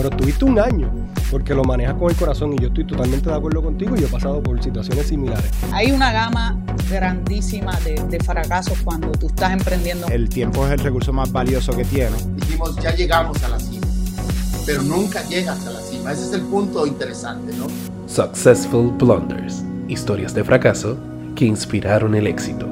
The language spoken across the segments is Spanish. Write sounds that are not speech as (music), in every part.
pero tuviste un año porque lo manejas con el corazón y yo estoy totalmente de acuerdo contigo y yo he pasado por situaciones similares. Hay una gama grandísima de, de fracasos cuando tú estás emprendiendo. El tiempo es el recurso más valioso que tiene. Dijimos, ya llegamos a la cima, pero nunca llegas a la cima. Ese es el punto interesante, ¿no? Successful Blunders, historias de fracaso que inspiraron el éxito.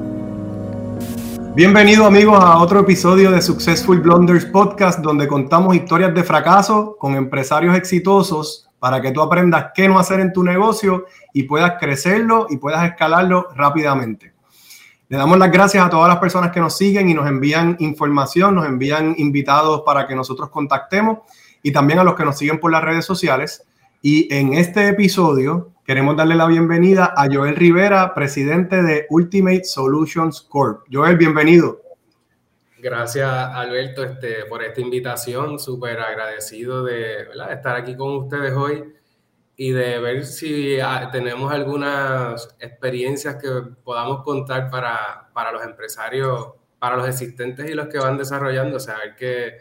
Bienvenido amigos a otro episodio de Successful Blunders Podcast donde contamos historias de fracaso con empresarios exitosos para que tú aprendas qué no hacer en tu negocio y puedas crecerlo y puedas escalarlo rápidamente. Le damos las gracias a todas las personas que nos siguen y nos envían información, nos envían invitados para que nosotros contactemos y también a los que nos siguen por las redes sociales. Y en este episodio queremos darle la bienvenida a Joel Rivera, presidente de Ultimate Solutions Corp. Joel, bienvenido. Gracias, Alberto, este, por esta invitación. Súper agradecido de estar aquí con ustedes hoy y de ver si ah, tenemos algunas experiencias que podamos contar para, para los empresarios, para los existentes y los que van desarrollando. O sea, ver que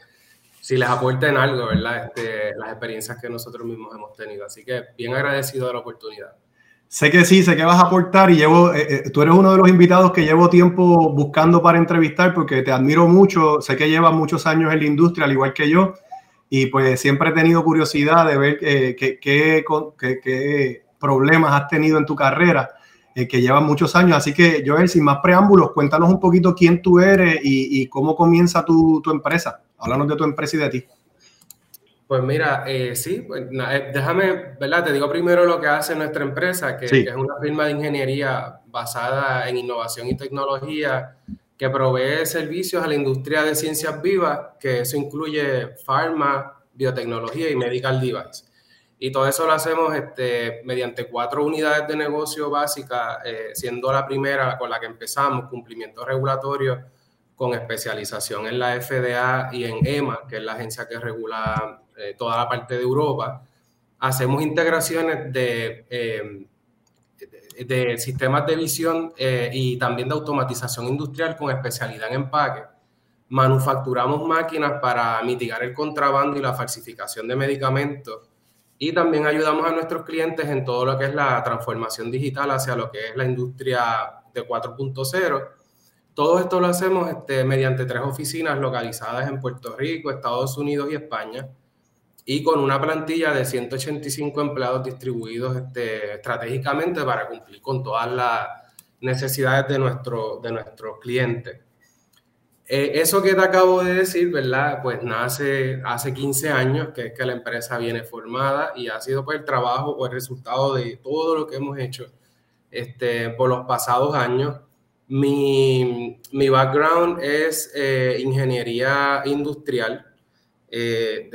si les aporten algo, ¿verdad? Este, las experiencias que nosotros mismos hemos tenido. Así que bien agradecido de la oportunidad. Sé que sí, sé que vas a aportar y llevo, eh, eh, tú eres uno de los invitados que llevo tiempo buscando para entrevistar porque te admiro mucho, sé que llevas muchos años en la industria, al igual que yo, y pues siempre he tenido curiosidad de ver eh, qué, problemas has tenido en tu carrera, que llevas muchos años. Así que, Joel, sin más preámbulos, cuéntanos un poquito quién tú eres y, cómo comienza tu, tu empresa. Háblanos de tu empresa y de ti. Pues mira, eh, sí, pues, eh, déjame, ¿verdad? Te digo primero lo que hace nuestra empresa, que, es una firma de ingeniería basada en innovación y tecnología que provee servicios a la industria de ciencias vivas, que eso incluye pharma, biotecnología y medical device. Y todo eso lo hacemos este, mediante cuatro unidades de negocio básicas, eh, siendo la primera con la que empezamos, cumplimiento regulatorio con especialización en la FDA y en EMA, que es la agencia que regula eh, toda la parte de Europa, hacemos integraciones de, eh, sistemas de visión eh, y también de automatización industrial con especialidad en empaque. Manufacturamos máquinas para mitigar el contrabando y la falsificación de medicamentos y también ayudamos a nuestros clientes en todo lo que es la transformación digital hacia lo que es la industria de 4.0. Todo esto lo hacemos este, mediante tres oficinas localizadas en Puerto Rico, Estados Unidos y España y con una plantilla de 185 empleados distribuidos este, estratégicamente para cumplir con todas las necesidades de, nuestro, de nuestros clientes. Eh, eso que te acabo de decir, ¿verdad? Pues nace hace 15 años que es que la empresa viene formada y ha sido pues el trabajo o el resultado de todo lo que hemos hecho este, por los pasados años. Mi, mi background es eh, ingeniería industrial, eh,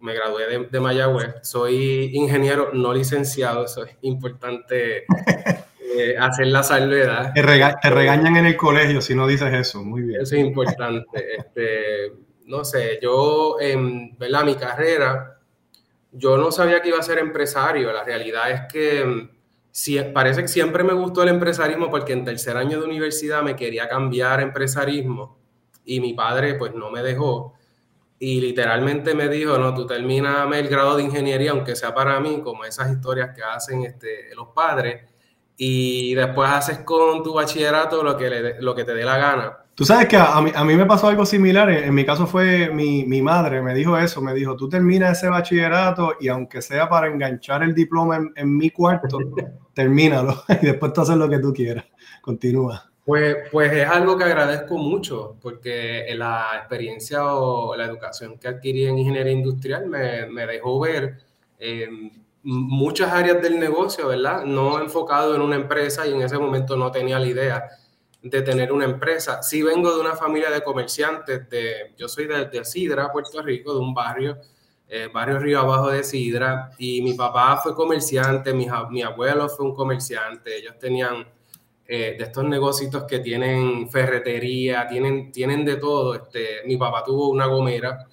me gradué de, de, Mayagüez, soy ingeniero no licenciado, eso es importante (laughs) eh, hacer la salvedad. Te, regañan en el colegio si no dices eso, muy bien. Eso es importante. este, no sé, yo en ¿verdad? mi carrera, yo no sabía que iba a ser empresario, la realidad es que parece que siempre me gustó el empresarismo porque en tercer año de universidad me quería cambiar a empresarismo y mi padre pues no me dejó y literalmente me dijo, no, tú termíname el grado de ingeniería, aunque sea para mí, como esas historias que hacen este, los padres, y después haces con tu bachillerato lo que, lo que te dé la gana. Tú sabes que a mí, a mí me pasó algo similar, en, mi caso fue mi, mi, madre, me dijo eso, me dijo, tú terminas ese bachillerato y aunque sea para enganchar el diploma en, en mi cuarto, (laughs) termínalo y después tú haces lo que tú quieras. Continúa. Pues, pues es algo que agradezco mucho, porque la experiencia o la educación que adquirí en ingeniería industrial me, me dejó ver eh, muchas áreas del negocio, ¿verdad? No enfocado en una empresa y en ese momento no tenía la idea de tener una empresa. Sí vengo de una familia de comerciantes, de, yo soy de, de Sidra, Puerto Rico, de un barrio, eh, barrio Río Abajo de Sidra, y mi papá fue comerciante, mi, mi abuelo fue un comerciante, ellos tenían eh, de estos negocios que tienen ferretería, tienen, tienen de todo. Este, mi papá tuvo una gomera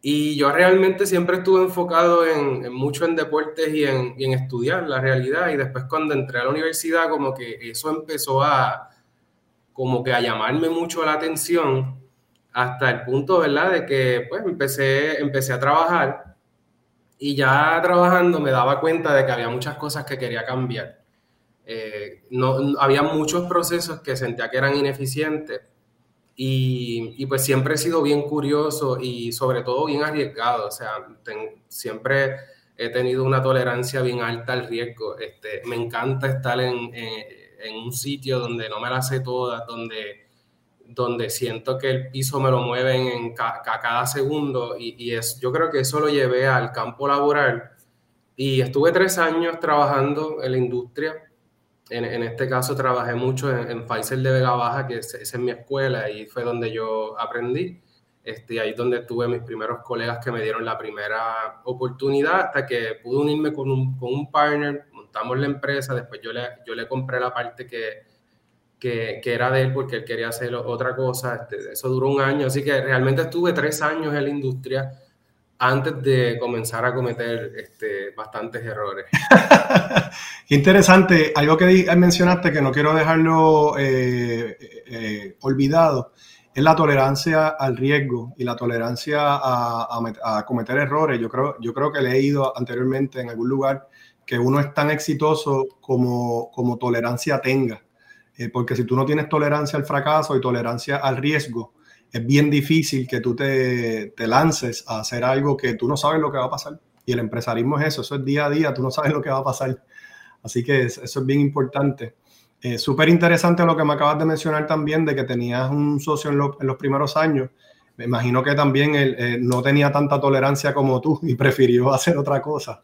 y yo realmente siempre estuve enfocado en, mucho en deportes y en, y en, estudiar la realidad. Y después cuando entré a la universidad, como que eso empezó a, como que a llamarme mucho la atención hasta el punto, ¿verdad? De que pues empecé, empecé a trabajar Y ya trabajando me daba cuenta de que había muchas cosas que quería cambiar. Eh, no, había muchos procesos que sentía que eran ineficientes y, pues siempre he sido bien curioso y sobre todo bien arriesgado. O sea, siempre he tenido una tolerancia bien alta al riesgo. Este, me encanta estar en, un sitio donde no me la sé toda, donde, donde siento que el piso me lo mueven en cada segundo y, y, es, yo creo que eso lo llevé al campo laboral y estuve tres años trabajando en la industria. En, en este caso trabajé mucho en, en, Pfizer de Vega Baja, que es, es, en mi escuela y fue donde yo aprendí. Este, ahí es donde tuve mis primeros colegas que me dieron la primera oportunidad hasta que pude unirme con un, con un partner, montamos la empresa, después yo le, yo le compré la parte que, que, que, era de él porque él quería hacer otra cosa, este, eso duró un año, así que realmente estuve tres años en la industria antes de comenzar a cometer este, bastantes errores. (laughs) Interesante, algo que mencionaste que no quiero dejarlo eh, eh, olvidado es la tolerancia al riesgo y la tolerancia a, cometer errores. Yo creo, yo creo que he leído anteriormente en algún lugar que uno es tan exitoso como, como tolerancia tenga. Eh, porque si tú no tienes tolerancia al fracaso y tolerancia al riesgo, es bien difícil que tú te, te lances a hacer algo que tú no sabes lo que va a pasar. Y el empresarismo es eso, eso es día a día, tú no sabes lo que va a pasar. Así que eso es bien importante. Eh, Súper interesante lo que me acabas de mencionar también, de que tenías un socio en, los primeros años. Me imagino que también él eh, no tenía tanta tolerancia como tú y (laughs) prefirió hacer otra cosa.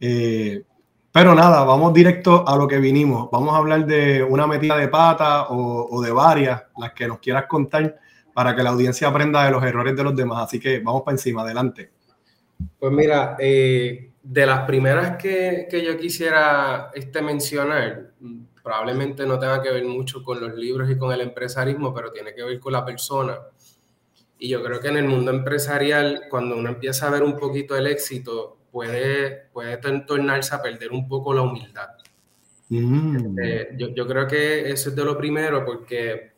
Eh, pero nada, vamos directo a lo que vinimos. Vamos a hablar de una metida de pata o, o, de varias, las que nos quieras contar, para que la audiencia aprenda de los errores de los demás. Así que vamos para encima, adelante. Pues mira, de las primeras que, que yo quisiera este, mencionar, probablemente no tenga que ver mucho con los libros y con el empresarismo, pero tiene que ver con la persona. Y yo creo que en el mundo empresarial, cuando uno empieza a ver un poquito el éxito, puede, puede tornarse a perder un poco la humildad. Mm. Eh, yo, yo, creo que eso es de lo primero, porque,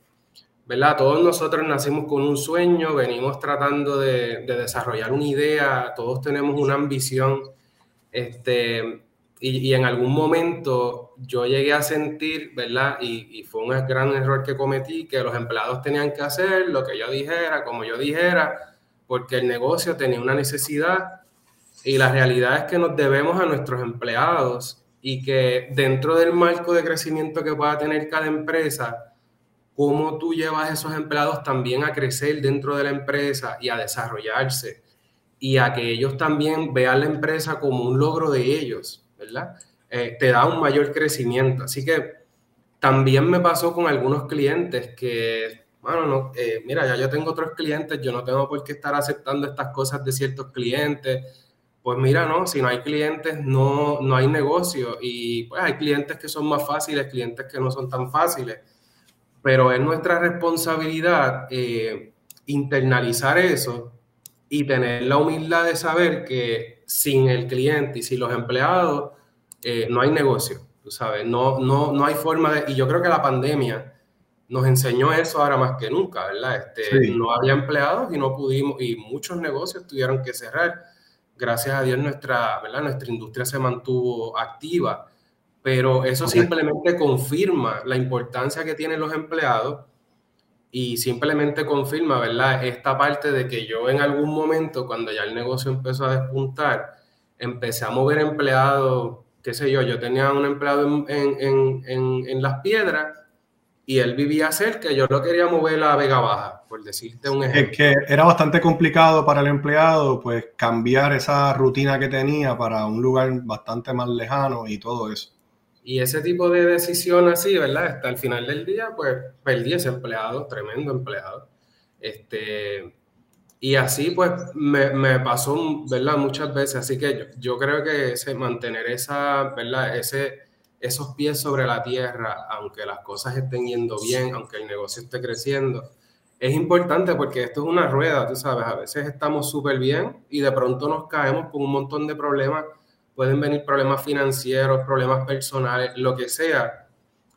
¿verdad? Todos nosotros nacimos con un sueño, venimos tratando de, de desarrollar una idea, todos tenemos una ambición. Este, y, en algún momento yo llegué a sentir, ¿verdad? Y, fue un gran error que cometí, que los empleados tenían que hacer lo que yo dijera, como yo dijera, porque el negocio tenía una necesidad y la realidad es que nos debemos a nuestros empleados y que dentro del marco de crecimiento que pueda tener cada empresa, cómo tú llevas a esos empleados también a crecer dentro de la empresa y a desarrollarse y a que ellos también vean la empresa como un logro de ellos ¿verdad? Eh, te da un mayor crecimiento. Así que también me pasó con algunos clientes que, bueno, no, eh, mira, ya yo tengo otros clientes, yo no tengo por qué estar aceptando estas cosas de ciertos clientes. Pues mira, no, si no hay clientes, no, no hay negocio. Y pues hay clientes que son más fáciles, clientes que no son tan fáciles. Pero es nuestra responsabilidad eh, internalizar eso y tener la humildad de saber que sin el cliente y sin los empleados, eh, no hay negocio, tú sabes, no, no, no hay forma de... Y yo creo que la pandemia nos enseñó eso ahora más que nunca, ¿verdad? Este, No había empleados y no pudimos, y muchos negocios tuvieron que cerrar. Gracias a Dios nuestra, ¿verdad? nuestra industria se mantuvo activa, pero eso simplemente confirma la importancia que tienen los empleados y simplemente confirma, ¿verdad? Esta parte de que yo en algún momento, cuando ya el negocio empezó a despuntar, empecé a mover empleados, qué sé yo, yo tenía un empleado en, en, en, en las piedras y él vivía cerca, yo lo quería mover a Vega Baja, por decirte un ejemplo. Es que era bastante complicado para el empleado, pues cambiar esa rutina que tenía para un lugar bastante más lejano y todo eso. Y ese tipo de decisión así, ¿verdad? Hasta el final del día, pues perdí ese empleado, tremendo empleado. Este, y así, pues, me, me pasó, ¿verdad? Muchas veces. Así que yo, yo, creo que ese, mantener esa, ¿verdad? Ese, esos pies sobre la tierra, aunque las cosas estén yendo bien, aunque el negocio esté creciendo, es importante porque esto es una rueda, tú sabes. A veces estamos súper bien y de pronto nos caemos con un montón de problemas pueden venir problemas financieros, problemas personales, lo que sea.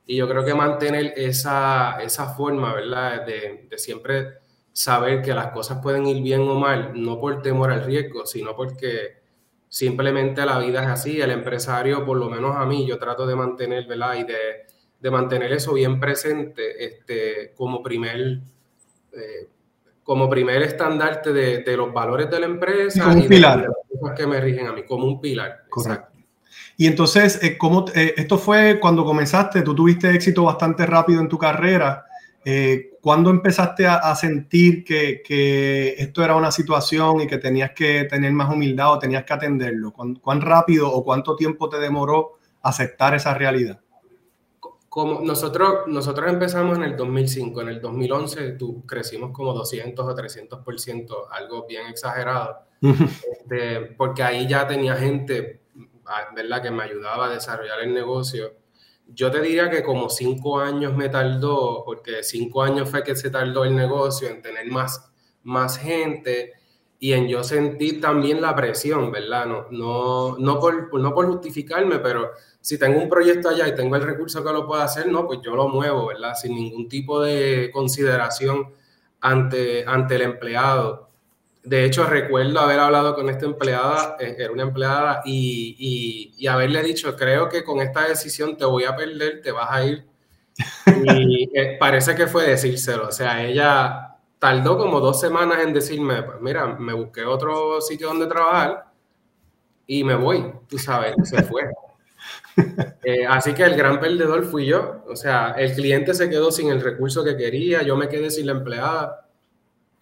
Y yo creo que mantener esa, esa forma, ¿verdad? De, de, siempre saber que las cosas pueden ir bien o mal, no por temor al riesgo, sino porque simplemente la vida es así, el empresario, por lo menos a mí, yo trato de mantener, ¿verdad? Y de, mantener eso bien presente este, como primer... Eh, como primer estandarte de, los valores de la empresa como un pilar. las cosas que me rigen a mí, como un pilar. Correcto. Y entonces, eh, ¿cómo, eh, esto fue cuando comenzaste, tú tuviste éxito bastante rápido en tu carrera. ¿Cuándo empezaste a, sentir que, esto era una situación y que tenías que tener más humildad o tenías que atenderlo? ¿Cuán, rápido o cuánto tiempo te demoró aceptar esa realidad? Como nosotros, nosotros empezamos en el 2005, en el 2011 tú, crecimos como 200 o 300%, algo bien exagerado, este, porque ahí ya tenía gente ¿verdad? que me ayudaba a desarrollar el negocio. Yo te diría que como cinco años me tardó, porque cinco años fue que se tardó el negocio en tener más, más gente y en yo sentir también la presión, ¿verdad? No, no, no, por, no por justificarme, pero si tengo un proyecto allá y tengo el recurso que lo pueda hacer, no, pues yo lo muevo, ¿verdad? Sin ningún tipo de consideración ante, ante el empleado. De hecho, recuerdo haber hablado con esta empleada, eh, era una empleada, y, y, haberle dicho, creo que con esta decisión te voy a perder, te vas a ir. Y (laughs) eh, parece que fue decírselo. O sea, ella tardó como dos semanas en decirme, pues mira, me busqué otro sitio donde trabajar y me voy, tú sabes, se fue. (laughs) Eh, así que el gran perdedor fui yo. O sea, el cliente se quedó sin el recurso que quería, yo me quedé sin la empleada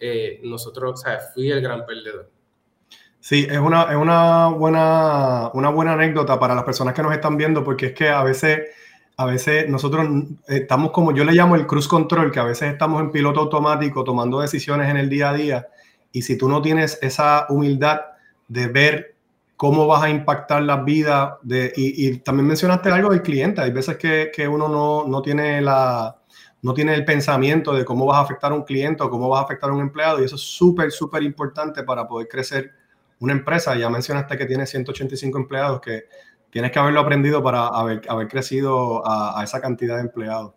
eh, nosotros, o sea, fui el gran perdedor. Sí, es una, es una, buena, una buena anécdota para las personas que nos están viendo, porque es que a veces, a veces nosotros estamos como yo le llamo el cruise control, que a veces estamos en piloto automático tomando decisiones en el día a día, y si tú no tienes esa humildad de ver cómo vas a impactar la vida, de, y, también mencionaste algo del cliente, hay veces que, que uno no, no tiene la, no tiene el pensamiento de cómo vas a afectar a un cliente o cómo vas a afectar a un empleado y eso es súper, súper importante para poder crecer una empresa. Ya mencionaste que tiene 185 empleados, que tienes que haberlo aprendido para haber, haber crecido a, esa cantidad de empleados.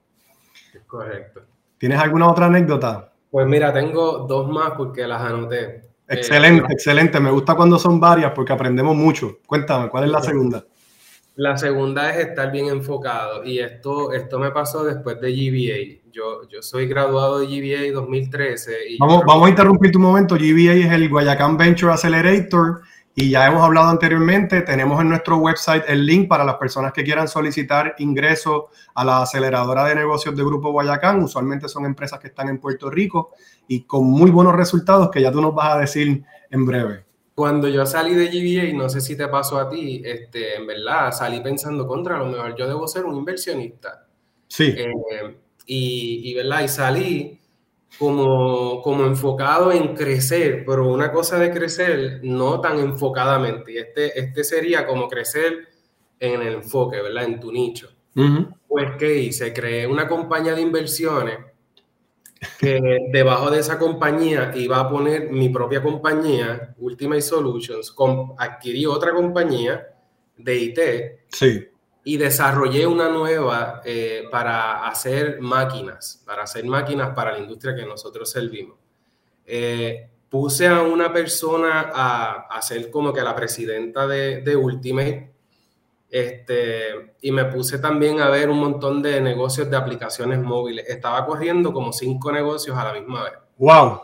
Correcto. ¿Tienes alguna otra anécdota? Pues mira, tengo dos más porque las anoté. Excelente, eh, excelente. Me gusta cuando son varias porque aprendemos mucho. Cuéntame, ¿cuál es la segunda? La segunda es estar bien enfocado y esto, esto me pasó después de GBA. Yo, yo soy graduado de GBA 2013. Y vamos, vamos a interrumpir tu momento. GBA es el Guayacán Venture Accelerator y ya hemos hablado anteriormente. Tenemos en nuestro website el link para las personas que quieran solicitar ingreso a la aceleradora de negocios de Grupo Guayacán. Usualmente son empresas que están en Puerto Rico y con muy buenos resultados que ya tú nos vas a decir en breve. Cuando yo salí de GBA, no sé si te pasó a ti, este, en verdad salí pensando contra, a lo mejor yo debo ser un inversionista. Sí. Eh, y, y, ¿verdad? y salí como, como enfocado en crecer, pero una cosa de crecer no tan enfocadamente. Y este, este sería como crecer en el enfoque, ¿verdad? En tu nicho. Pues, ¿qué hice? Creé una compañía de inversiones que debajo de esa compañía iba a poner mi propia compañía, Ultimate Solutions, adquirí otra compañía de IT sí. y desarrollé una nueva eh, para hacer máquinas, para hacer máquinas para la industria que nosotros servimos. Eh, puse a una persona a, a, ser como que la presidenta de, de Ultimate este, y me puse también a ver un montón de negocios de aplicaciones móviles. Estaba corriendo como cinco negocios a la misma vez. ¡Wow!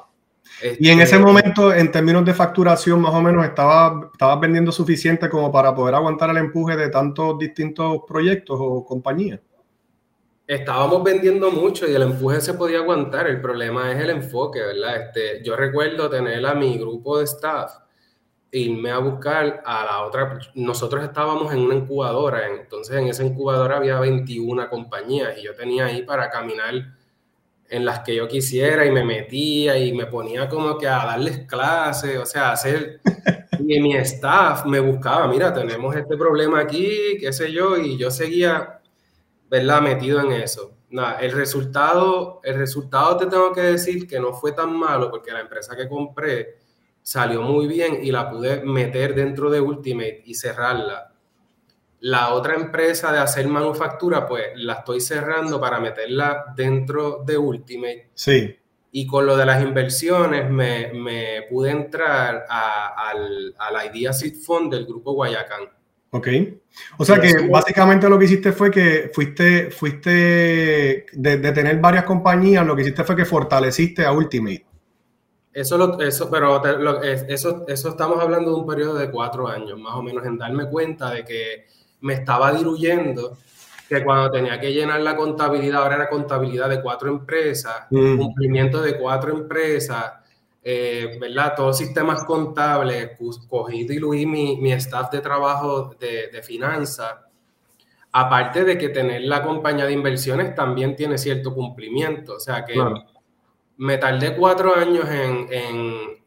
y en ese este, momento, en términos de facturación, más o menos, estaba, estabas vendiendo suficiente como para poder aguantar el empuje de tantos distintos proyectos o compañías. Estábamos vendiendo mucho y el empuje se podía aguantar. El problema es el enfoque, ¿verdad? Este, yo recuerdo tener a mi grupo de staff irme a buscar a la otra. Nosotros estábamos en una incubadora, entonces en esa incubadora había 21 compañías y yo tenía ahí para caminar en las que yo quisiera y me metía y me ponía como que a darles clases, o sea, hacer... (laughs) Y mi staff me buscaba, mira, tenemos este problema aquí, qué sé yo, y yo seguía, ¿verdad?, metido en eso. Nada, el resultado, el resultado te tengo que decir que no fue tan malo porque la empresa que compré, salió muy bien y la pude meter dentro de Ultimate y cerrarla. La otra empresa de hacer manufactura, pues la estoy cerrando para meterla dentro de Ultimate. Sí. Y con lo de las inversiones me, me pude entrar al, al Idea Seed Fund del grupo Guayacán. Ok. O sea que básicamente lo que hiciste fue que fuiste, fuiste de, de, tener varias compañías, lo que hiciste fue que fortaleciste a Ultimate. Eso, lo, eso pero eso, eso estamos hablando de un periodo de cuatro años, más o menos, en darme cuenta de que me estaba diluyendo que cuando tenía que llenar la contabilidad, ahora era contabilidad de cuatro empresas, mm. cumplimiento de cuatro empresas, eh, ¿verdad? Todos sistemas contables, cogí y diluí mi, mi staff de trabajo de, de finanzas. Aparte de que tener la compañía de inversiones también tiene cierto cumplimiento. O sea que me tardé cuatro años en, en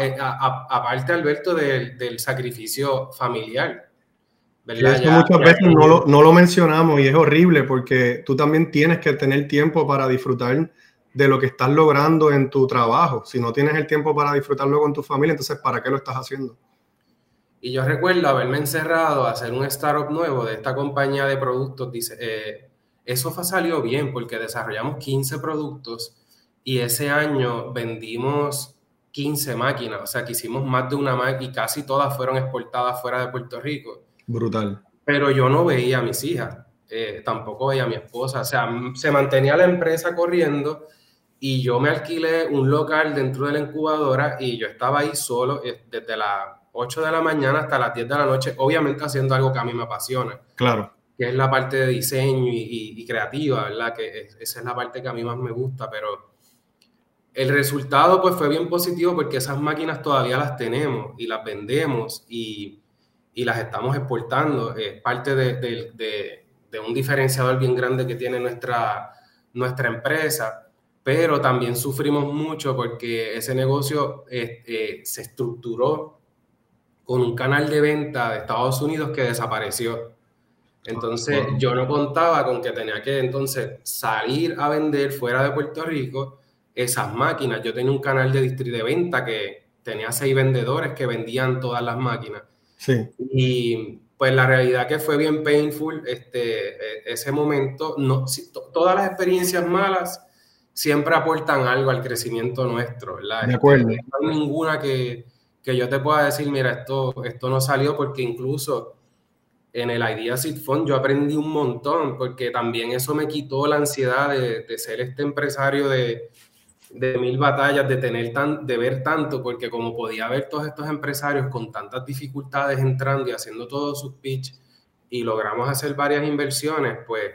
eh, aparte, Alberto, del sacrificio familiar muchas veces no lo, no lo, mencionamos y es horrible porque tú también tienes que tener tiempo para disfrutar de lo que estás logrando en tu trabajo. Si no tienes el tiempo para disfrutarlo con tu familia, entonces ¿para qué lo estás haciendo? Y yo recuerdo haberme encerrado a hacer un startup nuevo de esta compañía de productos. Dice, eh, eso salió bien porque desarrollamos 15 productos y ese año vendimos 15 máquinas. O sea, que hicimos más de una máquina y casi todas fueron exportadas fuera de Puerto Rico. Brutal. Pero yo no veía a mis hijas, eh, tampoco veía a mi esposa. O sea, se mantenía la empresa corriendo y yo me alquilé un local dentro de la incubadora y yo estaba ahí solo eh, desde las 8 de la mañana hasta las 10 de la noche, obviamente haciendo algo que a mí me apasiona. Claro. Que es la parte de diseño y, creativa, ¿verdad? Que esa es la parte que a mí más me gusta, pero el resultado pues fue bien positivo porque esas máquinas todavía las tenemos y las vendemos y y las estamos exportando. Es parte de, un diferenciador bien grande que tiene nuestra, nuestra empresa, pero también sufrimos mucho porque ese negocio eh, se estructuró con un canal de venta de Estados Unidos que desapareció. Entonces yo no contaba con que tenía que entonces salir a vender fuera de Puerto Rico esas máquinas. Yo tenía un canal de, de venta que tenía seis vendedores que vendían todas las máquinas. Sí. Y pues la realidad que fue bien painful este, e, ese momento. No, todas las experiencias malas siempre aportan algo al crecimiento nuestro, ¿verdad? De acuerdo. Este, no hay ninguna que, que, yo te pueda decir, mira, esto, esto no salió porque incluso en el Idea Seed Fund yo aprendí un montón porque también eso me quitó la ansiedad de, de ser este empresario de, de mil batallas, de tener tan, de ver tanto, porque como podía ver todos estos empresarios con tantas dificultades entrando y haciendo todos sus pitch y logramos hacer varias inversiones, pues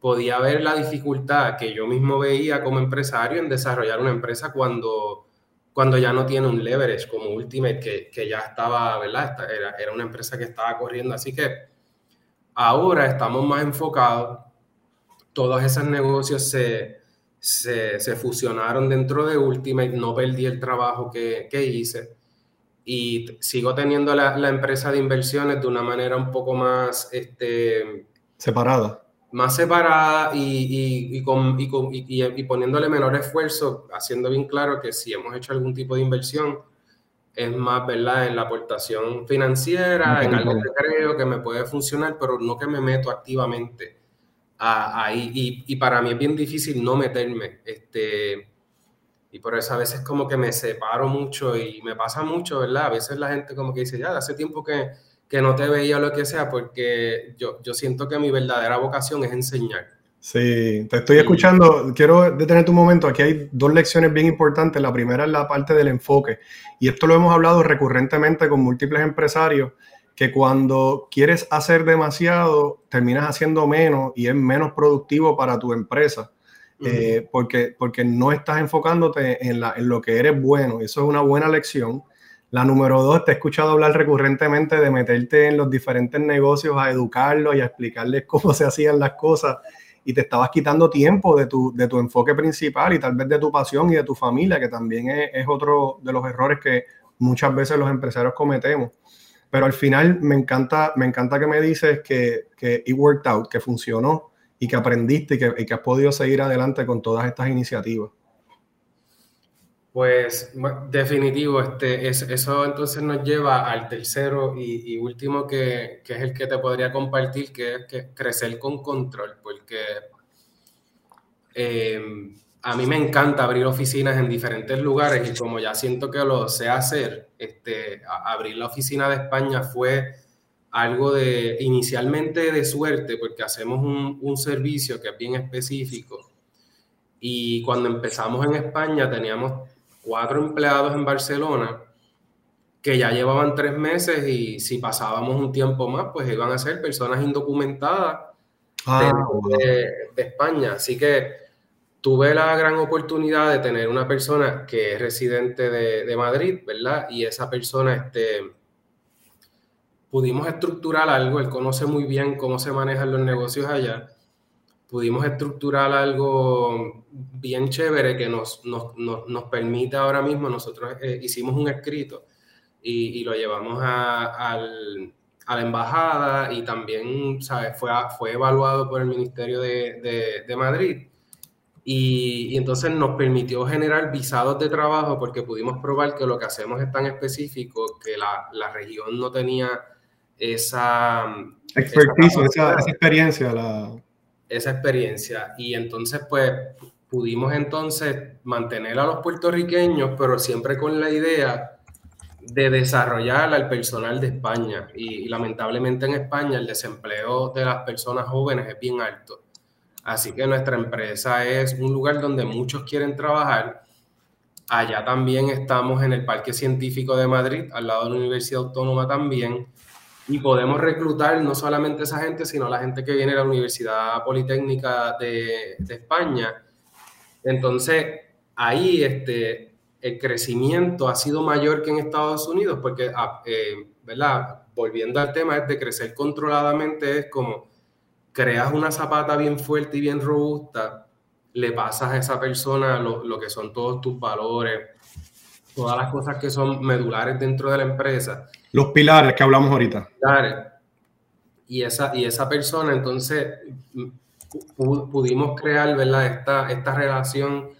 podía ver la dificultad que yo mismo veía como empresario en desarrollar una empresa cuando, cuando ya no tiene un leverage como Ultimate, que, que ya estaba, ¿verdad? Era, era una empresa que estaba corriendo. Así que ahora estamos más enfocados, todos esos negocios se se, fusionaron dentro de Ultimate, no perdí el trabajo que, hice y sigo teniendo la, empresa de inversiones de una manera un poco más este, separada. Más separada y, y, poniéndole menor esfuerzo, haciendo bien claro que si hemos hecho algún tipo de inversión, es más, ¿verdad? En la aportación financiera, en algo que creo que me puede funcionar, pero no que me meto activamente ahí. Y, y, para mí es bien difícil no meterme. Este, y por eso a veces como que me separo mucho y me pasa mucho, ¿verdad? A veces la gente como que dice, ya, hace tiempo que, que no te veía lo que sea, porque yo, yo siento que mi verdadera vocación es enseñar. Sí, te estoy escuchando. Quiero detenerte un momento. Aquí hay dos lecciones bien importantes. La primera es la parte del enfoque. Y esto lo hemos hablado recurrentemente con múltiples empresarios que cuando quieres hacer demasiado, terminas haciendo menos y es menos productivo para tu empresa. Eh, porque, porque no estás enfocándote en, la, en lo que eres bueno. Eso es una buena lección. La número dos, te he escuchado hablar recurrentemente de meterte en los diferentes negocios a educarlos y a explicarles (laughs) cómo se hacían las cosas y te estabas quitando tiempo de tu, de tu enfoque principal y tal vez de tu pasión y de tu familia, que también es, es otro de los errores que muchas veces los empresarios cometemos. Pero al final me encanta, me encanta que me dices que, que it worked out, que funcionó y que aprendiste y que, has podido seguir adelante con todas estas iniciativas. Pues definitivo, este, eso entonces nos lleva al tercero y, último que, que, es el que te podría compartir, que es que crecer con control, porque eh, a mí me encanta abrir oficinas en diferentes lugares y como ya siento que lo sé hacer, este, abrir la oficina de España fue algo de inicialmente de suerte porque hacemos un, un servicio que es bien específico y cuando empezamos en España teníamos cuatro empleados en Barcelona que ya llevaban tres meses y si pasábamos un tiempo más, pues iban a ser personas indocumentadas ah, de, España. Así que tuve la gran oportunidad de tener una persona que es residente de, Madrid, ¿verdad? Y esa persona, este, pudimos estructurar algo, él conoce muy bien cómo se manejan los negocios allá, pudimos estructurar algo bien chévere que nos, nos, nos, permite ahora mismo, nosotros eh, hicimos un escrito y, lo llevamos a, la embajada y también, ¿sabes? Fue, fue evaluado por el Ministerio de, de Madrid y, entonces nos permitió generar visados de trabajo porque pudimos probar que lo que hacemos es tan específico que la, la región no tenía esa... Expertise, esa, experiencia. La... Esa experiencia. Y entonces, pues, pudimos entonces mantener a los puertorriqueños, pero siempre con la idea de desarrollar al personal de España. y lamentablemente en España el desempleo de las personas jóvenes es bien alto. Así que nuestra empresa es un lugar donde muchos quieren trabajar. Allá también estamos en el Parque Científico de Madrid, al lado de la Universidad Autónoma también. Y podemos reclutar no solamente esa gente, sino la gente que viene de la Universidad Politécnica de, España. Entonces, ahí este, el crecimiento ha sido mayor que en Estados Unidos, porque, ah, eh, ¿verdad? Volviendo al tema, es de crecer controladamente, es como creas una zapata bien fuerte y bien robusta, le pasas a esa persona lo, que son todos tus valores, todas las cosas que son medulares dentro de la empresa. Los pilares que hablamos ahorita. Pilares. Y esa, y esa persona, entonces, pudimos crear, ¿verdad? Esta, esta relación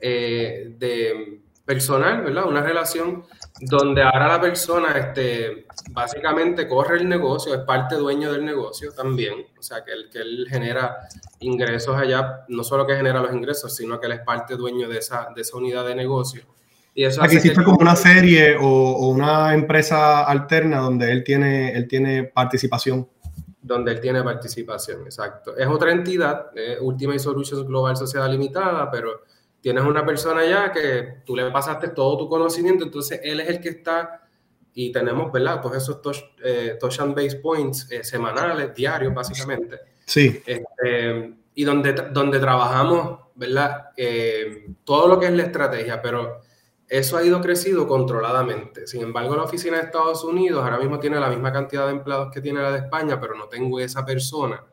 eh, de personal, ¿verdad? Una relación donde ahora la persona, este, básicamente corre el negocio, es parte dueño del negocio también, o sea, que él, que él genera ingresos allá, no solo que genera los ingresos, sino que él es parte dueño de esa, de esa unidad de negocio. Y eso Aquí existe como una serie o, o, una empresa alterna donde él tiene, él tiene participación. Donde él tiene participación, exacto. Es otra entidad, eh, Ultimate Solutions Global Sociedad Limitada, pero tienes una persona ya que tú le pasaste todo tu conocimiento, entonces él es el que está y tenemos, ¿verdad? Todos esos touch, eh, and base points eh, semanales, diarios, básicamente. Sí. Este, y donde, donde trabajamos, ¿verdad? Eh, todo lo que es la estrategia, pero eso ha ido crecido controladamente. Sin embargo, la oficina de Estados Unidos ahora mismo tiene la misma cantidad de empleados que tiene la de España, pero no tengo esa persona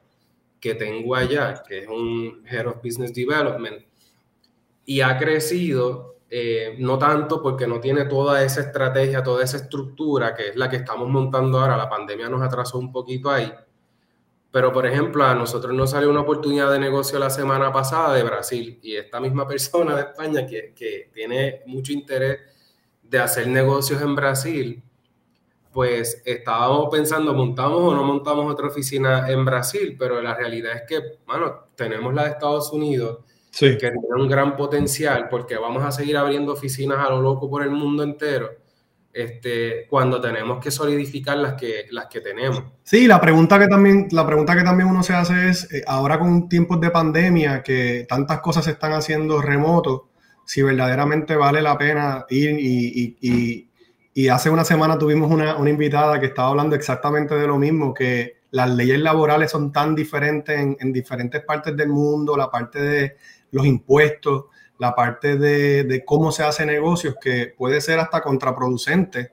que tengo allá, que es un Head of Business Development, y ha crecido, eh, no tanto porque no tiene toda esa estrategia, toda esa estructura que es la que estamos montando ahora. La pandemia nos atrasó un poquito ahí. Pero, por ejemplo, a nosotros nos salió una oportunidad de negocio la semana pasada de Brasil y esta misma persona de España que, que tiene mucho interés de hacer negocios en Brasil, pues estábamos pensando, ¿montamos o no montamos otra oficina en Brasil? Pero la realidad es que, bueno, tenemos la de Estados Unidos que tiene un gran potencial porque vamos a seguir abriendo oficinas a lo loco por el mundo entero. Este, cuando tenemos que solidificar las que, las que tenemos. Sí, la pregunta que también, la pregunta que también uno se hace es, eh, ahora con tiempos de pandemia, que tantas cosas se están haciendo remoto, si verdaderamente vale la pena ir y, y, y, hace una semana tuvimos una, una, invitada que estaba hablando exactamente de lo mismo, que las leyes laborales son tan diferentes en, en diferentes partes del mundo, la parte de los impuestos, la parte de, cómo se hace negocios, que puede ser hasta contraproducente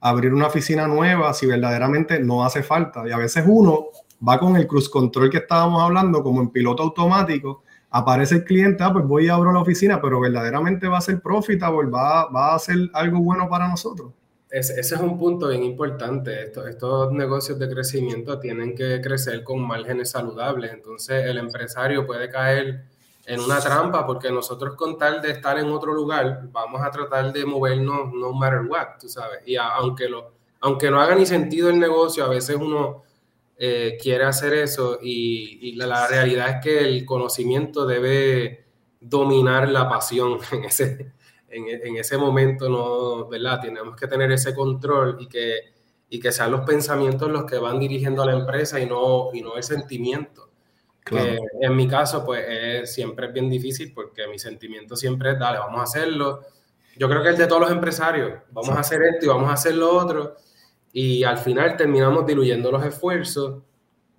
abrir una oficina nueva si verdaderamente no hace falta. Y a veces uno va con el cruz control que estábamos hablando, como en piloto automático, aparece el cliente, ah, pues voy y abro la oficina, pero verdaderamente va a ser profitable, va, va a ser algo bueno para nosotros. Ese, es un punto bien importante. Estos negocios de crecimiento tienen que crecer con márgenes saludables. Entonces, el empresario puede caer en una trampa porque nosotros con tal de estar en otro lugar vamos a tratar de movernos no matter what, tú sabes. Y aunque, lo, aunque no haga ni sentido el negocio, a veces uno eh, quiere hacer eso y, la, realidad es que el conocimiento debe, dominar la pasión (laughs) en ese, en, ese momento, no, ¿verdad? Tenemos que tener ese control y que, y que sean los pensamientos los que van dirigiendo a la empresa y no, y no el sentimiento. Que en mi caso, pues siempre es bien difícil porque mi sentimiento siempre es, dale, vamos a hacerlo. Yo creo que es de todos los empresarios, vamos a hacer esto y vamos a hacer lo otro. Y al final terminamos diluyendo los esfuerzos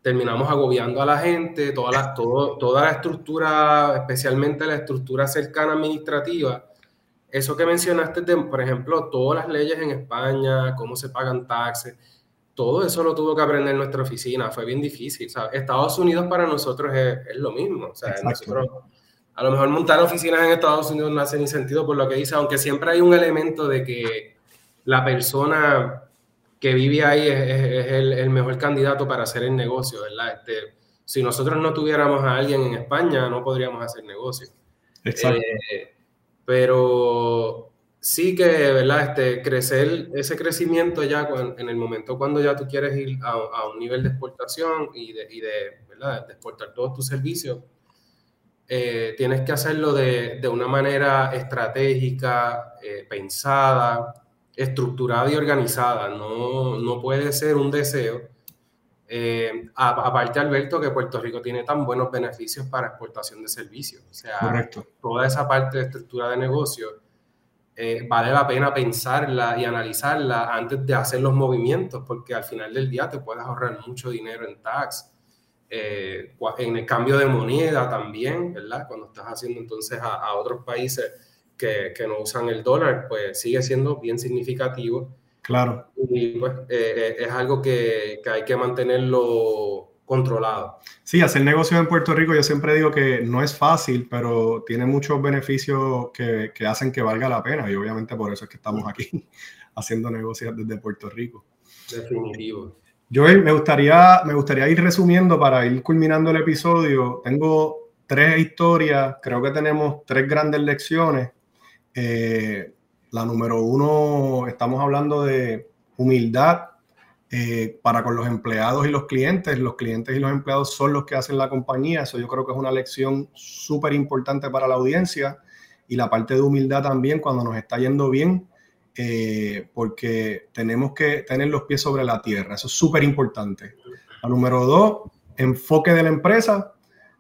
terminamos agobiando a la gente, toda la, todo, toda la estructura, especialmente la estructura cercana administrativa. Eso que mencionaste, de, por ejemplo, todas las leyes en España, cómo se pagan taxes, todo eso lo tuvo que aprender nuestra oficina, fue bien difícil. Estados Unidos para nosotros es, lo mismo. O sea, nosotros, a lo mejor montar oficinas en Estados Unidos no hace ni sentido por lo que dice, aunque siempre hay un elemento de que la persona que vive ahí es, el, mejor candidato para hacer el negocio, ¿verdad? Este, si nosotros no tuviéramos a alguien en España, no podríamos hacer negocio. Exacto. Eh, pero sí que, ¿verdad? Este, crecer, ese crecimiento ya en el momento cuando ya tú quieres ir a, un nivel de exportación y de, y de, ¿verdad? de exportar todos tus servicios, eh, tienes que hacerlo de, de una manera estratégica, eh, pensada, estructurada y organizada, no, no puede ser un deseo. Eh, aparte, Alberto, que Puerto Rico tiene tan buenos beneficios para exportación de servicios. O sea, toda esa parte de estructura de negocio eh, vale la pena pensarla y analizarla antes de hacer los movimientos, porque al final del día te puedes ahorrar mucho dinero en tax, eh, en el cambio de moneda también, ¿verdad? Cuando estás haciendo entonces a, a otros países que, que, no usan el dólar, pues sigue siendo bien significativo. Claro. Y pues eh, es algo que, que, hay que mantenerlo controlado. Sí, hacer negocios en Puerto Rico yo siempre digo que no es fácil, pero tiene muchos beneficios que, que hacen que valga la pena y obviamente por eso es que estamos aquí (laughs) haciendo negocios desde Puerto Rico. Definitivo. Joel, me gustaría, me gustaría ir resumiendo para ir culminando el episodio. Tengo tres historias, creo que tenemos tres grandes lecciones eh, la número uno, estamos hablando de humildad eh, para con los empleados y los clientes. Los clientes y los empleados son los que hacen la compañía. Eso yo creo que es una lección súper importante para la audiencia. Y la parte de humildad también cuando nos está yendo bien, eh, porque tenemos que tener los pies sobre la tierra. Eso es súper importante. La número dos, enfoque de la empresa.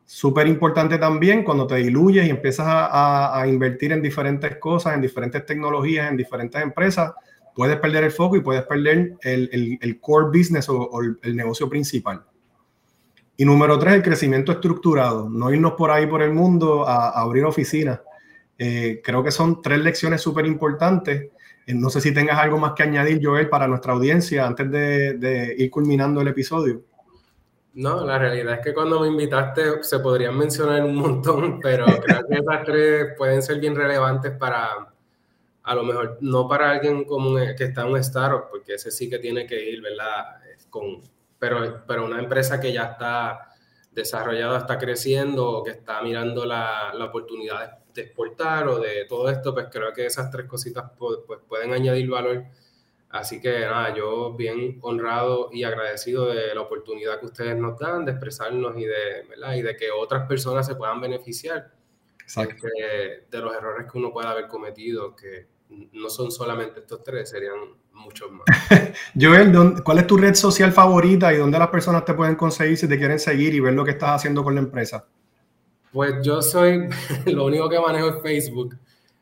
Súper importante también cuando te diluyes y empiezas a, invertir en diferentes cosas, en diferentes tecnologías, en diferentes empresas, puedes perder el foco y puedes perder el, core business o, el, negocio principal. Y número tres, el crecimiento estructurado. No irnos por ahí por el mundo a, abrir oficinas. Eh, creo que son tres lecciones súper importantes. Eh, no sé si tengas algo más que añadir, Joel, para nuestra audiencia antes de ir culminando el episodio. No, la realidad es que cuando me invitaste se podrían mencionar un montón, pero creo que esas tres pueden ser bien relevantes para, a lo mejor, no para alguien como que está en un startup, porque ese sí que tiene que ir, ¿verdad? Con, pero, pero una empresa que ya está desarrollada, está creciendo, o que está mirando la, la oportunidad de exportar o de todo esto, pues creo que esas tres cositas pues, pueden añadir valor Así que nada, yo bien honrado y agradecido de la oportunidad que ustedes nos dan de expresarnos y de, ¿verdad? Y de que otras personas se puedan beneficiar este, de los errores que uno pueda haber cometido, que no son solamente estos tres, serían muchos más. (laughs) Joel, ¿cuál es tu red social favorita y dónde las personas te pueden conseguir si te quieren seguir y ver lo que estás haciendo con la empresa? Pues yo soy, (laughs) lo único que manejo es Facebook.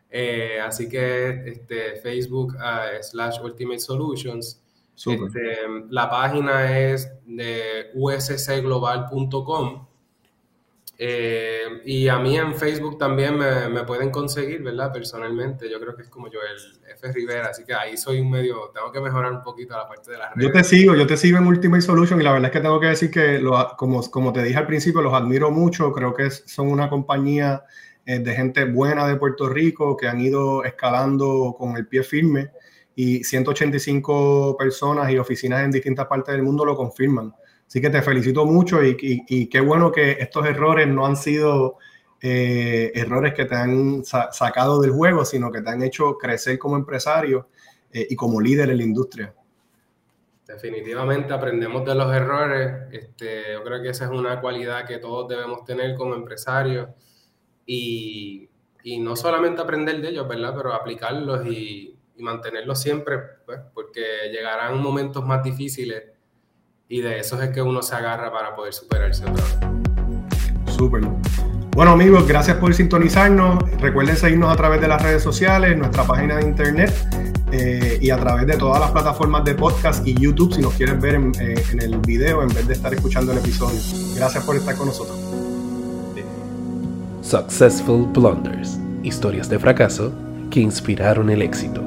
Eh, así que este, Facebook uh, slash Ultimate Solutions. Este, la página es de uscglobal.com. Eh, y a mí en Facebook también me, me, pueden conseguir, ¿verdad? Personalmente, yo creo que es como yo, el F. Rivera, así que ahí soy un medio, tengo que mejorar un poquito la parte de las redes. Yo te sigo, yo te sigo en Ultimate Solutions y la verdad es que tengo que decir que, lo, como, como te dije al principio, los admiro mucho, creo que son una compañía eh, de gente buena de Puerto Rico que han ido escalando con el pie firme y 185 personas y oficinas en distintas partes del mundo lo confirman. Así que te felicito mucho y, qué bueno que estos errores no han sido eh, errores que te han sacado del juego, sino que te han hecho crecer como empresario eh, y como líder en la industria. Definitivamente aprendemos de los errores. Este, yo creo que esa es una cualidad que todos debemos tener como empresarios y, y no solamente aprender de ellos, ¿verdad? Pero aplicarlos y, y mantenerlos siempre, pues, porque llegarán momentos más difíciles y de eso es que uno se agarra para poder superarse otra vez. Súper. Bueno amigos, gracias por sintonizarnos. Recuerden seguirnos a través de las redes sociales, nuestra página de internet eh, y a través de todas las plataformas de podcast y YouTube si nos quieren ver en, eh, en el video en vez de estar escuchando el episodio. Gracias por estar con nosotros. Successful Blunders. Historias de fracaso que inspiraron el éxito.